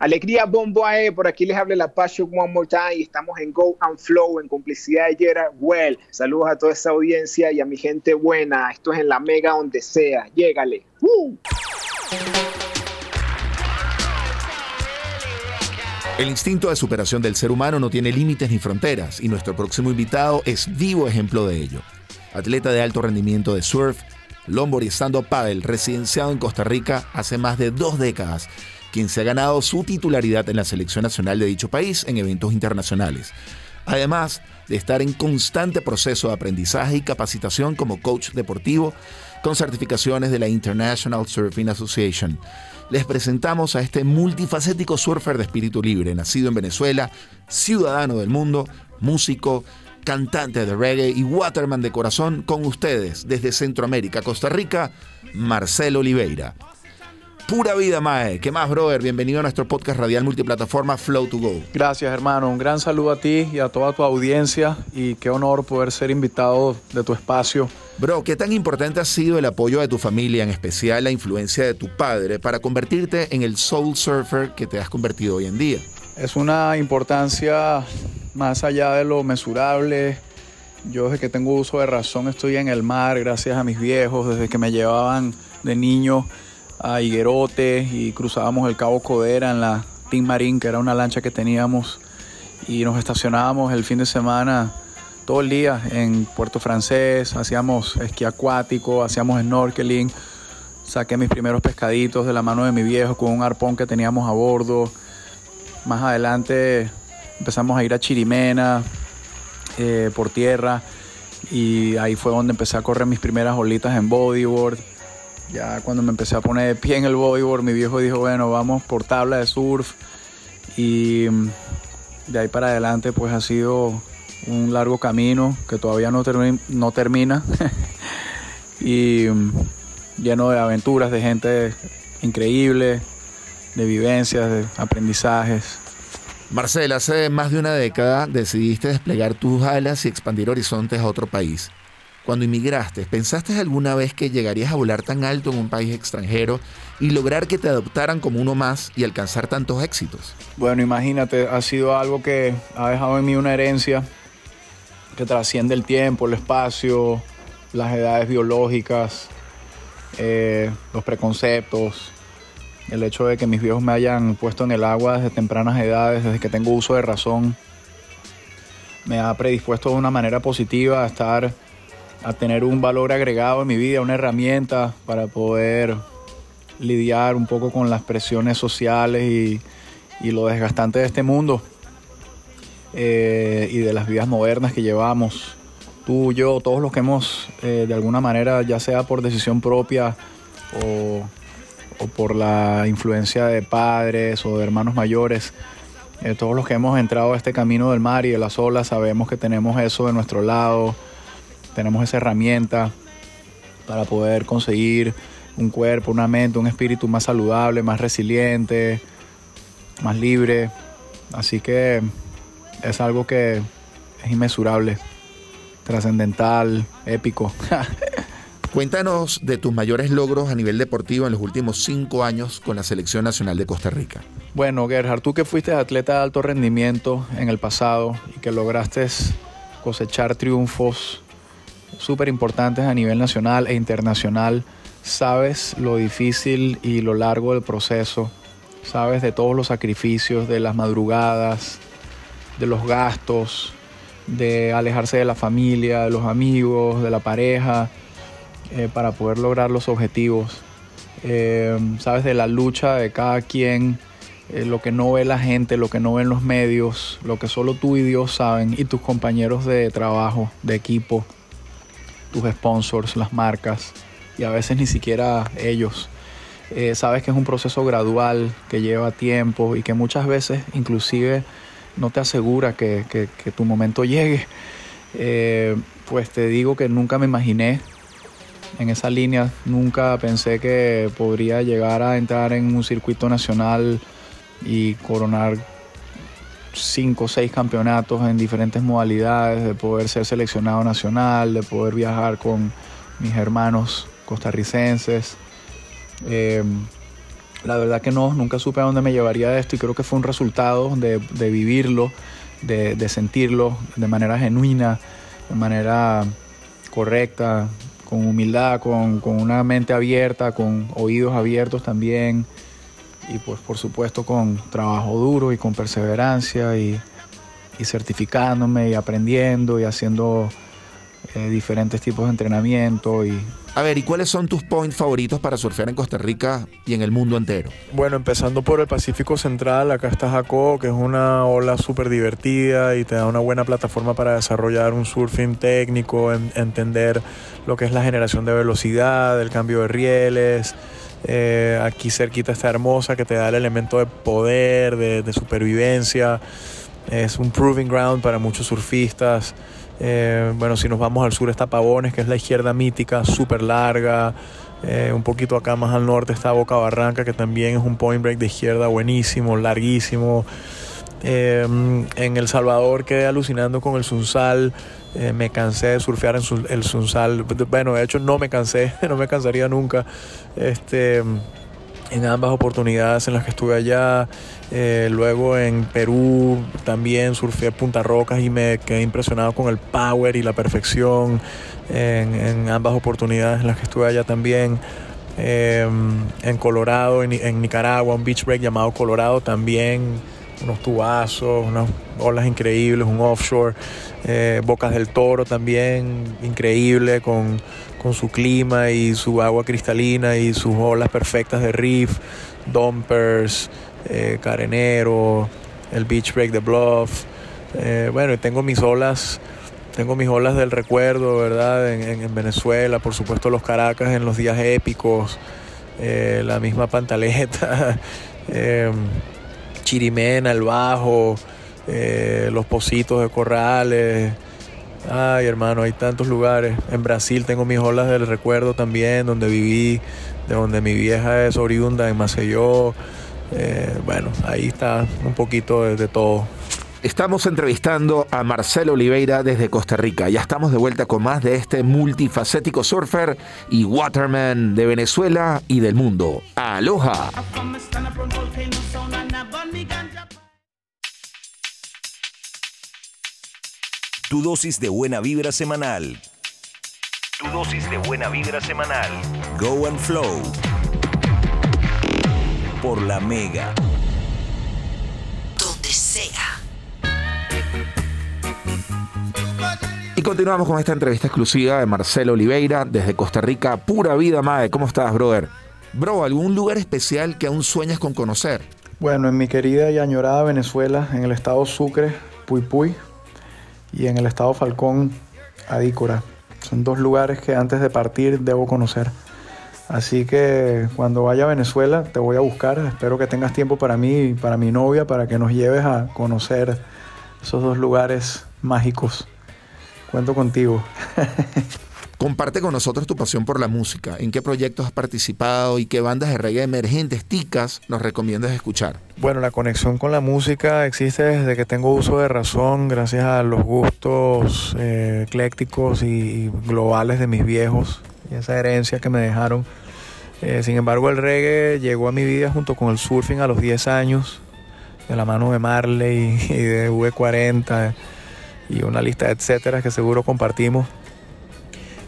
Alegría Bombo AE, por aquí les habla la Passion One More Time y estamos en Go and Flow en complicidad de Gerard Well. Saludos a toda esa audiencia y a mi gente buena. Esto es en la Mega donde sea. Llégale. El instinto de superación del ser humano no tiene límites ni fronteras y nuestro próximo invitado es vivo ejemplo de ello. Atleta de alto rendimiento de surf, longboard y stand-up paddle, residenciado en Costa Rica hace más de dos décadas quien se ha ganado su titularidad en la selección nacional de dicho país en eventos internacionales. Además de estar en constante proceso de aprendizaje y capacitación como coach deportivo con certificaciones de la International Surfing Association. Les presentamos a este multifacético surfer de espíritu libre, nacido en Venezuela, ciudadano del mundo, músico, cantante de reggae y waterman de corazón, con ustedes desde Centroamérica, Costa Rica, Marcelo Oliveira. Pura vida, Mae. ¿Qué más, brother? Bienvenido a nuestro podcast radial multiplataforma Flow to Go. Gracias, hermano. Un gran saludo a ti y a toda tu audiencia. Y qué honor poder ser invitado de tu espacio. Bro, ¿qué tan importante ha sido el apoyo de tu familia, en especial la influencia de tu padre, para convertirte en el soul surfer que te has convertido hoy en día? Es una importancia más allá de lo mesurable. Yo desde que tengo uso de razón estoy en el mar, gracias a mis viejos, desde que me llevaban de niño a Higuerote y cruzábamos el Cabo Codera en la Team Marine, que era una lancha que teníamos, y nos estacionábamos el fin de semana todo el día en Puerto Francés, hacíamos esquí acuático, hacíamos snorkeling, saqué mis primeros pescaditos de la mano de mi viejo con un arpón que teníamos a bordo. Más adelante empezamos a ir a Chirimena eh, por tierra y ahí fue donde empecé a correr mis primeras olitas en bodyboard. Ya cuando me empecé a poner de pie en el bodyboard, mi viejo dijo, bueno, vamos por tabla de surf. Y mm, de ahí para adelante pues ha sido un largo camino que todavía no, no termina. y mm, lleno de aventuras, de gente increíble, de vivencias, de aprendizajes. Marcela, hace más de una década decidiste desplegar tus alas y expandir horizontes a otro país. Cuando inmigraste, ¿pensaste alguna vez que llegarías a volar tan alto en un país extranjero y lograr que te adoptaran como uno más y alcanzar tantos éxitos? Bueno, imagínate, ha sido algo que ha dejado en mí una herencia que trasciende el tiempo, el espacio, las edades biológicas, eh, los preconceptos, el hecho de que mis viejos me hayan puesto en el agua desde tempranas edades, desde que tengo uso de razón, me ha predispuesto de una manera positiva a estar a tener un valor agregado en mi vida, una herramienta para poder lidiar un poco con las presiones sociales y, lo desgastante de este mundo eh, y de las vidas modernas que llevamos. Tú, yo, todos los que hemos, eh, de alguna manera, ya sea por decisión propia o, por la influencia de padres o de hermanos mayores, eh, todos los que hemos entrado a este camino del mar y de las olas sabemos que tenemos eso de nuestro lado tenemos esa herramienta para poder conseguir un cuerpo, una mente, un espíritu más saludable, más resiliente, más libre. Así que es algo que es inmesurable, trascendental, épico. Cuéntanos de tus mayores logros a nivel deportivo en los últimos cinco años con la Selección Nacional de Costa Rica. Bueno, Gerhard, tú que fuiste atleta de alto rendimiento en el pasado y que lograste cosechar triunfos súper importantes a nivel nacional e internacional. Sabes lo difícil y lo largo del proceso. Sabes de todos los sacrificios, de las madrugadas, de los gastos, de alejarse de la familia, de los amigos, de la pareja, eh, para poder lograr los objetivos. Eh, sabes de la lucha de cada quien, eh, lo que no ve la gente, lo que no ven los medios, lo que solo tú y Dios saben y tus compañeros de trabajo, de equipo tus sponsors, las marcas y a veces ni siquiera ellos. Eh, sabes que es un proceso gradual, que lleva tiempo y que muchas veces inclusive no te asegura que, tu momento llegue. Eh, pues te digo que nunca me imaginé en esa línea, nunca pensé que podría llegar a entrar en un circuito nacional y coronar cinco o seis campeonatos en diferentes modalidades, de poder ser seleccionado nacional, de poder viajar con mis hermanos costarricenses. Eh, La verdad que no, nunca supe a dónde me llevaría esto y creo que fue un resultado de, vivirlo, de, sentirlo de manera genuina, de manera correcta, con humildad, con, una mente abierta, con oídos abiertos también y pues por supuesto con trabajo duro y con perseverancia y, y certificándome y aprendiendo y haciendo eh, diferentes tipos de entrenamiento y... A ver, ¿y cuáles son tus points favoritos para surfear en Costa Rica y en el mundo entero? Bueno, empezando por el Pacífico Central, acá está Jaco, que es una ola súper divertida y te da una buena plataforma para desarrollar un surfing técnico, entender lo que es la generación de velocidad, el cambio de rieles. Eh, aquí cerquita está Hermosa, que te da el elemento de poder, de, supervivencia. Es un proving ground para muchos surfistas. Eh, bueno, si nos vamos al sur está Pavones, que es la izquierda mítica, súper larga. Eh, un poquito acá más al norte está Boca Barranca, que también es un point break de izquierda buenísimo, larguísimo. En El Salvador quedé alucinando con el Sunsal. Me cansé de surfear en el Sunsal. Bueno, de hecho no me cansé, no me cansaría nunca. Este, en ambas oportunidades en las que estuve allá. Eh, luego en Perú también surfé Punta Rocas y me quedé impresionado con el power y la perfección en, ambas oportunidades en las que estuve allá también. Em, en Colorado, en, Nicaragua, un beach break llamado Colorado también, unos tubazos, unas olas increíbles, un offshore, eh, Bocas del Toro también, increíble, con con su clima y su agua cristalina y sus olas perfectas de reef, dumpers, eh, carenero, el beach break de bluff. Eh, bueno, tengo mis olas, tengo mis olas del recuerdo, ¿verdad? En, Venezuela, por supuesto los Caracas en los días épicos, eh, la misma pantaleta, em, Chirimena, el Bajo, los Pocitos de Corrales. Ay, hermano, hay tantos lugares. En Brasil tengo mis olas del recuerdo también, donde viví, de donde mi vieja es oriunda, en Maceió. Eh, bueno, ahí está un poquito de, de todo. Estamos entrevistando a Marcelo Oliveira desde Costa Rica. Ya estamos de vuelta con más de este multifacético surfer y waterman de Venezuela y del mundo. ¡Aloha! Tu dosis de buena vibra semanal. Tu dosis de buena vibra semanal. Go and Flow. Por la Mega. Donde sea. Y continuamos con esta entrevista exclusiva de Marcelo Oliveira desde Costa Rica. Pura vida, Mae. ¿Cómo estás, brother? Bro, ¿algún lugar especial que aún sueñas con conocer? Bueno, en mi querida y añorada Venezuela, en el estado Sucre, Puy Puy, y en el estado Falcón, Adícora. Son dos lugares que antes de partir debo conocer. Así que cuando vaya a Venezuela te voy a buscar. Espero que tengas tiempo para mí y para mi novia para que nos lleves a conocer esos dos lugares mágicos. Cuento contigo. Comparte con nosotros tu pasión por la música, en qué proyectos has participado y qué bandas de reggae emergentes, ticas, nos recomiendas escuchar. Bueno, la conexión con la música existe desde que tengo uso de razón, gracias a los gustos eh, eclécticos y globales de mis viejos y esa herencia que me dejaron. Eh, sin embargo, el reggae llegó a mi vida junto con el surfing a los 10 años, de la mano de Marley y de V40 y una lista de etcétera que seguro compartimos.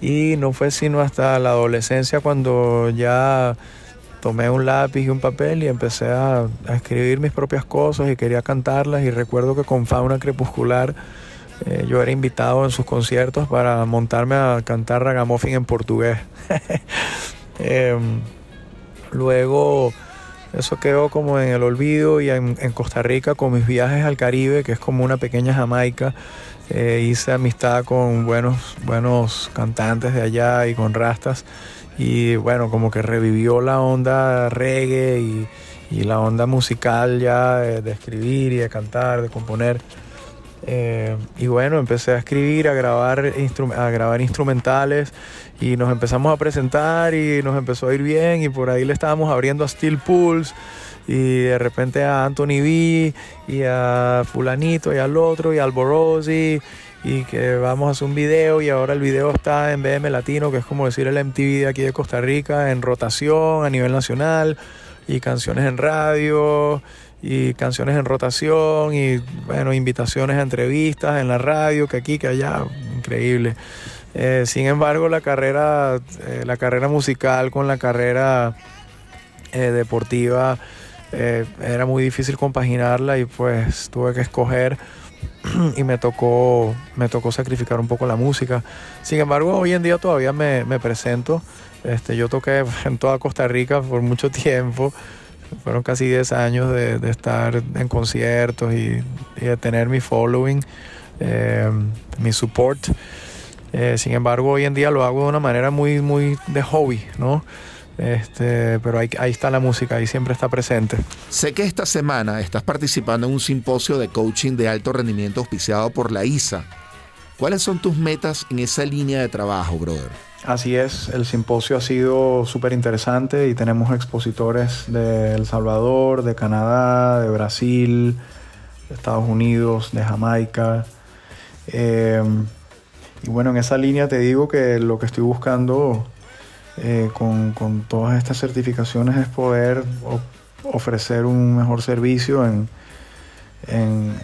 Y no fue sino hasta la adolescencia cuando ya tomé un lápiz y un papel y empecé a, escribir mis propias cosas y quería cantarlas. Y recuerdo que con Fauna Crepuscular eh, yo era invitado en sus conciertos para montarme a cantar ragamuffin en portugués. Em, luego eso quedó como en el olvido y en, Costa Rica con mis viajes al Caribe, que es como una pequeña Jamaica. Eh, hice amistad con buenos, buenos cantantes de allá y con rastas. Y bueno, como que revivió la onda reggae y, la onda musical ya de, escribir y de cantar, de componer. Eh, y bueno, empecé a escribir, a grabar, a grabar instrumentales y nos empezamos a presentar y nos empezó a ir bien y por ahí le estábamos abriendo a Steel Pulse y de repente a Anthony B y a fulanito y al otro y al Borosi y que vamos a hacer un video y ahora el video está en BM Latino, que es como decir el MTV de aquí de Costa Rica, en rotación a nivel nacional. y canciones en radio y canciones en rotación y bueno, invitaciones a entrevistas en la radio, que aquí, que allá, increíble. Eh, sin embargo, la carrera, eh, la carrera musical con la carrera eh, deportiva era muy difícil compaginarla y pues tuve que escoger y me tocó, me tocó sacrificar un poco la música. Sin embargo, hoy en día todavía me, me presento. Este, yo toqué en toda Costa Rica por mucho tiempo. Fueron casi 10 años de, estar en conciertos y, de tener mi following, mi support. Eh, sin embargo, hoy en día lo hago de una manera muy, muy de hobby, ¿no? Este, pero ahí, ahí, está la música, ahí siempre está presente. Sé que esta semana estás participando en un simposio de coaching de alto rendimiento auspiciado por la ISA. ¿Cuáles son tus metas en esa línea de trabajo, brother? Así es, el simposio ha sido súper interesante y tenemos expositores de El Salvador, de Canadá, de Brasil, de Estados Unidos, de Jamaica. Eh, y bueno, en esa línea te digo que lo que estoy buscando eh, con, con, todas estas certificaciones es poder ofrecer un mejor servicio en, en,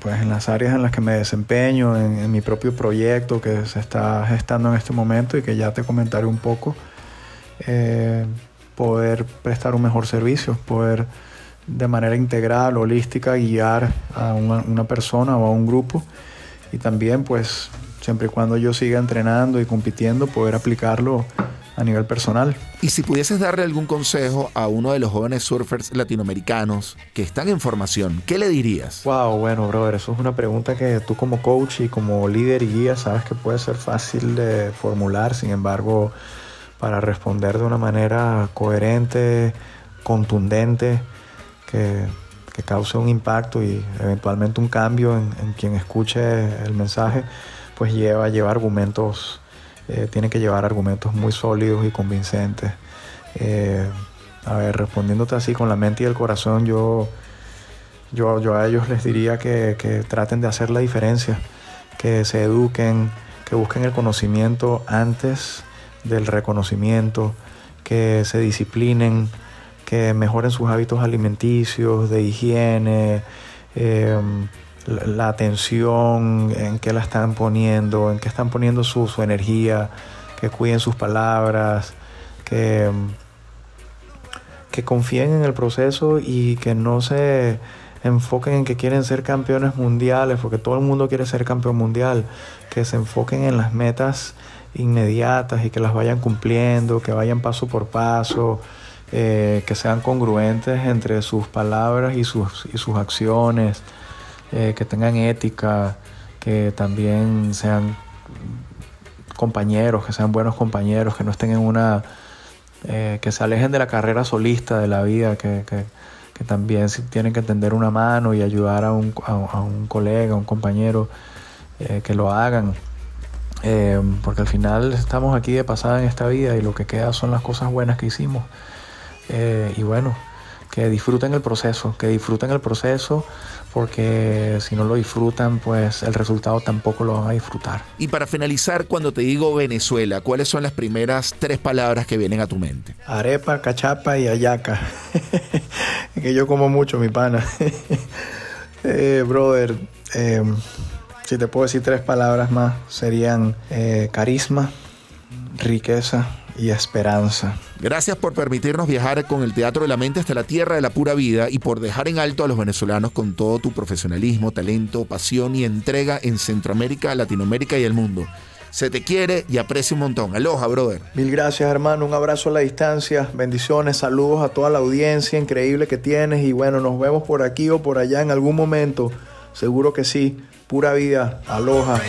pues en las áreas en las que me desempeño, en, en, mi propio proyecto que se está gestando en este momento y que ya te comentaré un poco. Eh, poder prestar un mejor servicio, poder de manera integral, holística, guiar a una, una persona o a un grupo y también pues siempre y cuando yo siga entrenando y compitiendo, poder aplicarlo a nivel personal. Y si pudieses darle algún consejo a uno de los jóvenes surfers latinoamericanos que están en formación, ¿qué le dirías? Wow, bueno, brother, eso es una pregunta que tú como coach y como líder y guía sabes que puede ser fácil de formular, sin embargo, para responder de una manera coherente, contundente, que, que cause un impacto y eventualmente un cambio en, en quien escuche el mensaje, pues lleva, lleva argumentos, eh, tiene que llevar argumentos muy sólidos y convincentes. Eh, a ver, respondiéndote así con la mente y el corazón, yo, yo, yo a ellos les diría que, que traten de hacer la diferencia, que se eduquen, que busquen el conocimiento antes del reconocimiento, que se disciplinen, que mejoren sus hábitos alimenticios, de higiene, eh, la atención, en qué la están poniendo, en qué están poniendo su, su energía, que cuiden sus palabras, que, que confíen en el proceso y que no se enfoquen en que quieren ser campeones mundiales, porque todo el mundo quiere ser campeón mundial, que se enfoquen en las metas inmediatas y que las vayan cumpliendo, que vayan paso por paso, eh, que sean congruentes entre sus palabras y sus, y sus acciones eh, que tengan ética, que también sean compañeros, que sean buenos compañeros, que no estén en una... Eh, que se alejen de la carrera solista de la vida, que, que, que también tienen que tender una mano y ayudar a un, a, un colega, a un compañero, eh, que lo hagan. Porque al final estamos aquí de pasada en esta vida y lo que queda son las cosas buenas que hicimos. Y bueno, que disfruten el proceso, que disfruten el proceso porque si no lo disfrutan, pues el resultado tampoco lo van a disfrutar. Y para finalizar, cuando te digo Venezuela, ¿cuáles son las primeras tres palabras que vienen a tu mente? Arepa, cachapa y ayaca. que yo como mucho, mi pana. eh, brother, eh, si te puedo decir tres palabras más, serían eh, carisma, riqueza y esperanza. Gracias por permitirnos viajar con el Teatro de la Mente hasta la tierra de la pura vida y por dejar en alto a los venezolanos con todo tu profesionalismo, talento, pasión y entrega en Centroamérica, Latinoamérica y el mundo. Se te quiere y aprecia un montón. Aloha, brother. Mil gracias, hermano. Un abrazo a la distancia. Bendiciones, saludos a toda la audiencia increíble que tienes. Y bueno, nos vemos por aquí o por allá en algún momento. Seguro que sí. Pura vida. Aloha.